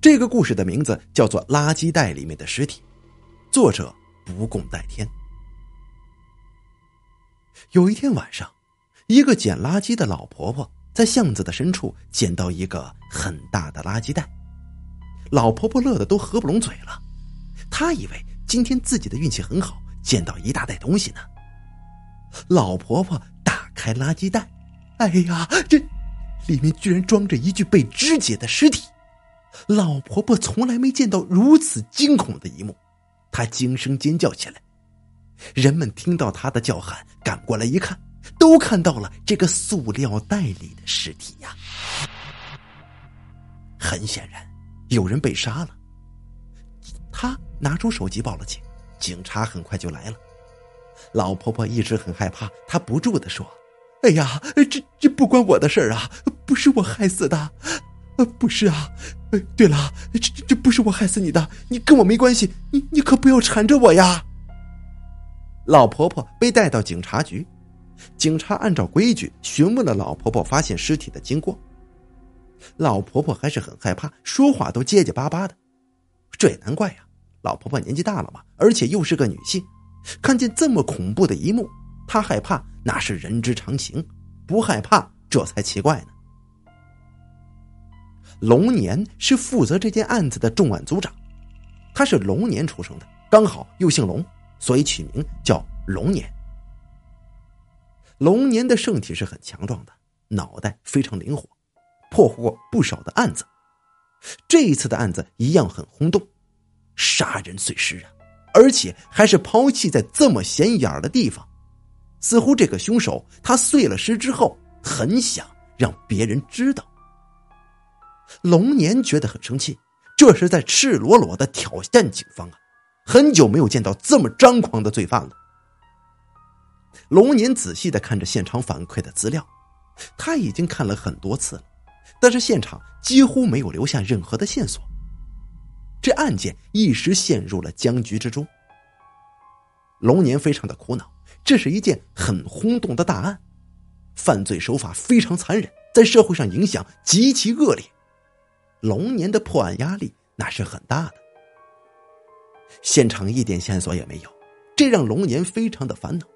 这个故事的名字叫做《垃圾袋里面的尸体》，作者不共戴天。有一天晚上，一个捡垃圾的老婆婆在巷子的深处捡到一个很大的垃圾袋，老婆婆乐得都合不拢嘴了。她以为今天自己的运气很好，捡到一大袋东西呢。老婆婆打开垃圾袋，哎呀，这里面居然装着一具被肢解的尸体！老婆婆从来没见到如此惊恐的一幕，她惊声尖叫起来。人们听到她的叫喊，赶过来一看，都看到了这个塑料袋里的尸体呀。很显然，有人被杀了。她拿出手机报了警，警察很快就来了。老婆婆一直很害怕，她不住的说：“哎呀，这这不关我的事儿啊，不是我害死的，呃，不是啊。对了，这这不是我害死你的，你跟我没关系，你你可不要缠着我呀。”老婆婆被带到警察局，警察按照规矩询问了老婆婆发现尸体的经过。老婆婆还是很害怕，说话都结结巴巴的。这也难怪呀，老婆婆年纪大了嘛，而且又是个女性。看见这么恐怖的一幕，她害怕那是人之常情，不害怕这才奇怪呢。龙年是负责这件案子的重案组长，他是龙年出生的，刚好又姓龙，所以取名叫龙年。龙年的圣体是很强壮的，脑袋非常灵活，破获过不少的案子。这一次的案子一样很轰动，杀人碎尸啊！而且还是抛弃在这么显眼的地方，似乎这个凶手他碎了尸之后，很想让别人知道。龙年觉得很生气，这是在赤裸裸的挑战警方啊！很久没有见到这么张狂的罪犯了。龙年仔细的看着现场反馈的资料，他已经看了很多次了，但是现场几乎没有留下任何的线索。这案件一时陷入了僵局之中。龙年非常的苦恼，这是一件很轰动的大案，犯罪手法非常残忍，在社会上影响极其恶劣。龙年的破案压力那是很大的。现场一点线索也没有，这让龙年非常的烦恼。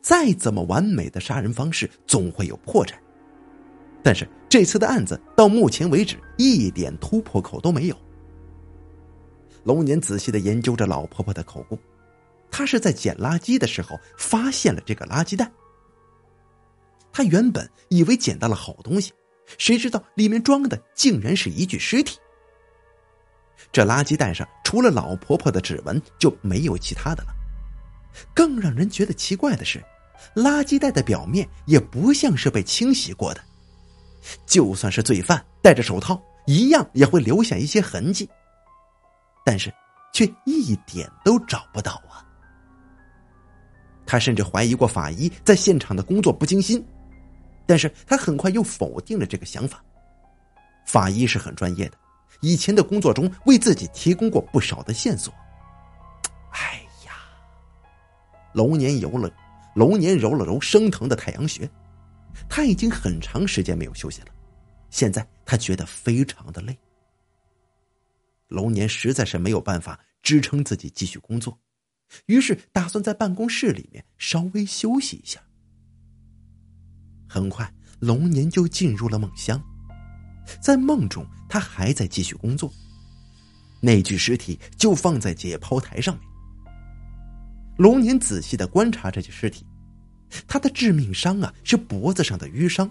再怎么完美的杀人方式，总会有破绽。但是这次的案子到目前为止一点突破口都没有。龙年仔细的研究着老婆婆的口供，他是在捡垃圾的时候发现了这个垃圾袋。他原本以为捡到了好东西，谁知道里面装的竟然是一具尸体。这垃圾袋上除了老婆婆的指纹就没有其他的了。更让人觉得奇怪的是，垃圾袋的表面也不像是被清洗过的，就算是罪犯戴着手套，一样也会留下一些痕迹。但是，却一点都找不到啊！他甚至怀疑过法医在现场的工作不精心，但是他很快又否定了这个想法。法医是很专业的，以前的工作中为自己提供过不少的线索。哎呀，龙年游了，龙年揉了揉生疼的太阳穴，他已经很长时间没有休息了，现在他觉得非常的累。龙年实在是没有办法支撑自己继续工作，于是打算在办公室里面稍微休息一下。很快，龙年就进入了梦乡，在梦中，他还在继续工作。那具尸体就放在解剖台上面。龙年仔细的观察这具尸体，他的致命伤啊是脖子上的淤伤，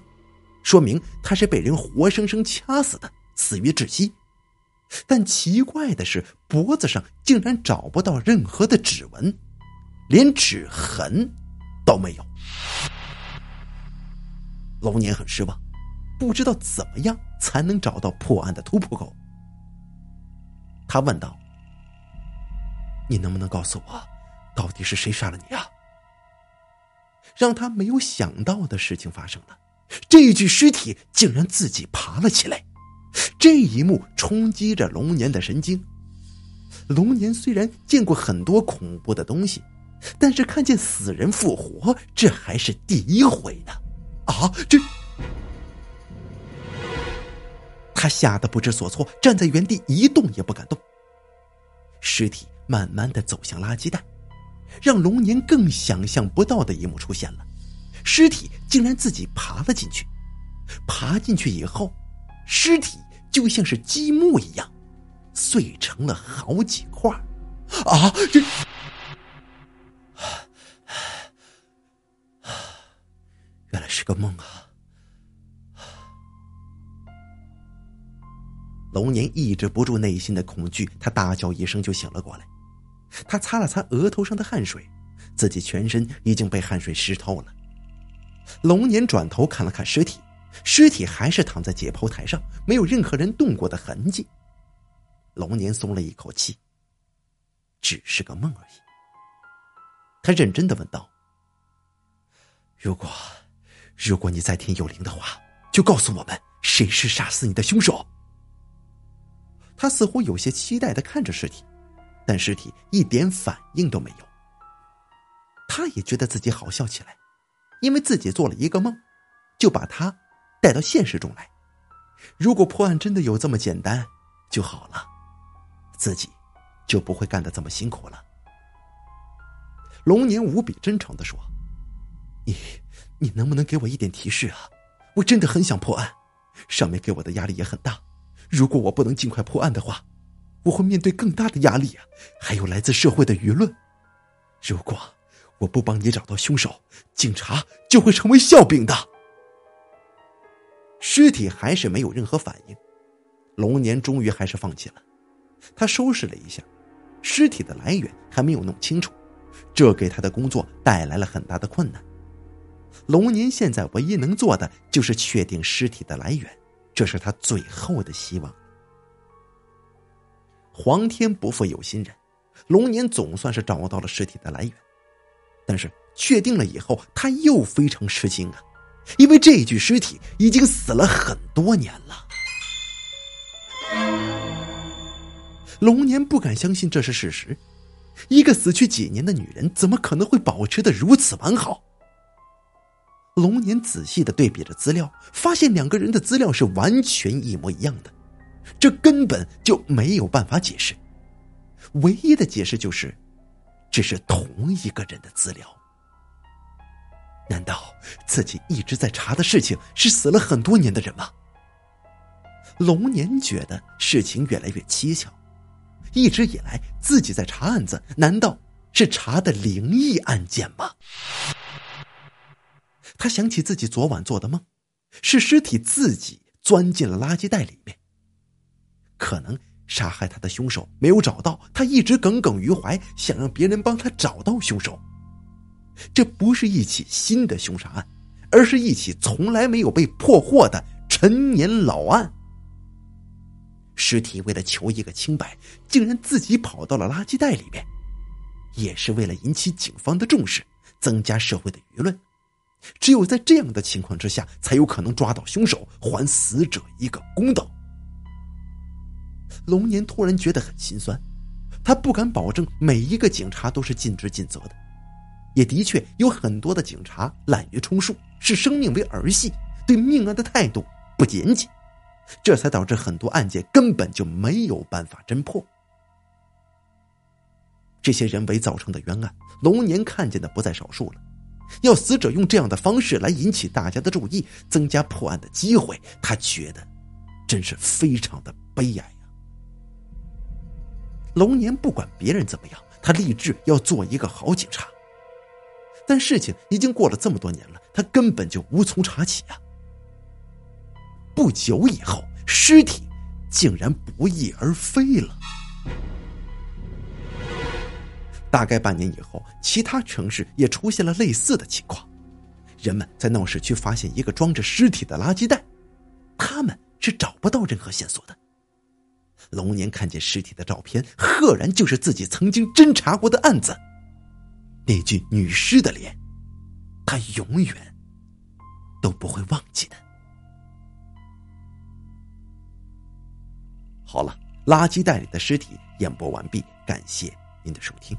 说明他是被人活生生掐死的，死于窒息。但奇怪的是，脖子上竟然找不到任何的指纹，连指痕都没有。龙年很失望，不知道怎么样才能找到破案的突破口。他问道：“你能不能告诉我，到底是谁杀了你啊？”让他没有想到的事情发生了，这具尸体竟然自己爬了起来。这一幕冲击着龙年的神经。龙年虽然见过很多恐怖的东西，但是看见死人复活，这还是第一回呢！啊，这他吓得不知所措，站在原地一动也不敢动。尸体慢慢的走向垃圾袋，让龙年更想象不到的一幕出现了：尸体竟然自己爬了进去。爬进去以后，尸体就像是积木一样，碎成了好几块。啊！这原来是个梦啊！龙年抑制不住内心的恐惧，他大叫一声就醒了过来。他擦了擦额头上的汗水，自己全身已经被汗水湿透了。龙年转头看了看尸体，尸体还是躺在解剖台上，没有任何人动过的痕迹。龙年松了一口气，只是个梦而已。他认真的问道：“如果，如果你在天有灵的话，就告诉我们谁是杀死你的凶手。”他似乎有些期待的看着尸体，但尸体一点反应都没有。他也觉得自己好笑起来，因为自己做了一个梦，就把他带到现实中来。如果破案真的有这么简单就好了，自己就不会干的这么辛苦了。龙年无比真诚的说：“你，你能不能给我一点提示啊？我真的很想破案，上面给我的压力也很大。”如果我不能尽快破案的话，我会面对更大的压力啊！还有来自社会的舆论。如果我不帮你找到凶手，警察就会成为笑柄的。尸体还是没有任何反应，龙年终于还是放弃了。他收拾了一下，尸体的来源还没有弄清楚，这给他的工作带来了很大的困难。龙年现在唯一能做的就是确定尸体的来源。这是他最后的希望。皇天不负有心人，龙年总算是找到了尸体的来源，但是确定了以后，他又非常吃惊啊，因为这具尸体已经死了很多年了。龙年不敢相信这是事实，一个死去几年的女人，怎么可能会保持的如此完好？龙年仔细的对比着资料，发现两个人的资料是完全一模一样的，这根本就没有办法解释。唯一的解释就是，这是同一个人的资料。难道自己一直在查的事情是死了很多年的人吗？龙年觉得事情越来越蹊跷，一直以来自己在查案子，难道是查的灵异案件吗？他想起自己昨晚做的梦，是尸体自己钻进了垃圾袋里面。可能杀害他的凶手没有找到，他一直耿耿于怀，想让别人帮他找到凶手。这不是一起新的凶杀案，而是一起从来没有被破获的陈年老案。尸体为了求一个清白，竟然自己跑到了垃圾袋里面，也是为了引起警方的重视，增加社会的舆论。只有在这样的情况之下，才有可能抓到凶手，还死者一个公道。龙年突然觉得很心酸，他不敢保证每一个警察都是尽职尽责的，也的确有很多的警察滥竽充数，视生命为儿戏，对命案的态度不严谨，这才导致很多案件根本就没有办法侦破。这些人为造成的冤案，龙年看见的不在少数了。要死者用这样的方式来引起大家的注意，增加破案的机会，他觉得真是非常的悲哀呀。龙年不管别人怎么样，他立志要做一个好警察。但事情已经过了这么多年了，他根本就无从查起啊。不久以后，尸体竟然不翼而飞了。大概半年以后，其他城市也出现了类似的情况，人们在闹市区发现一个装着尸体的垃圾袋，他们是找不到任何线索的。龙年看见尸体的照片，赫然就是自己曾经侦查过的案子，那具女尸的脸，他永远都不会忘记的。好了，垃圾袋里的尸体演播完毕，感谢您的收听。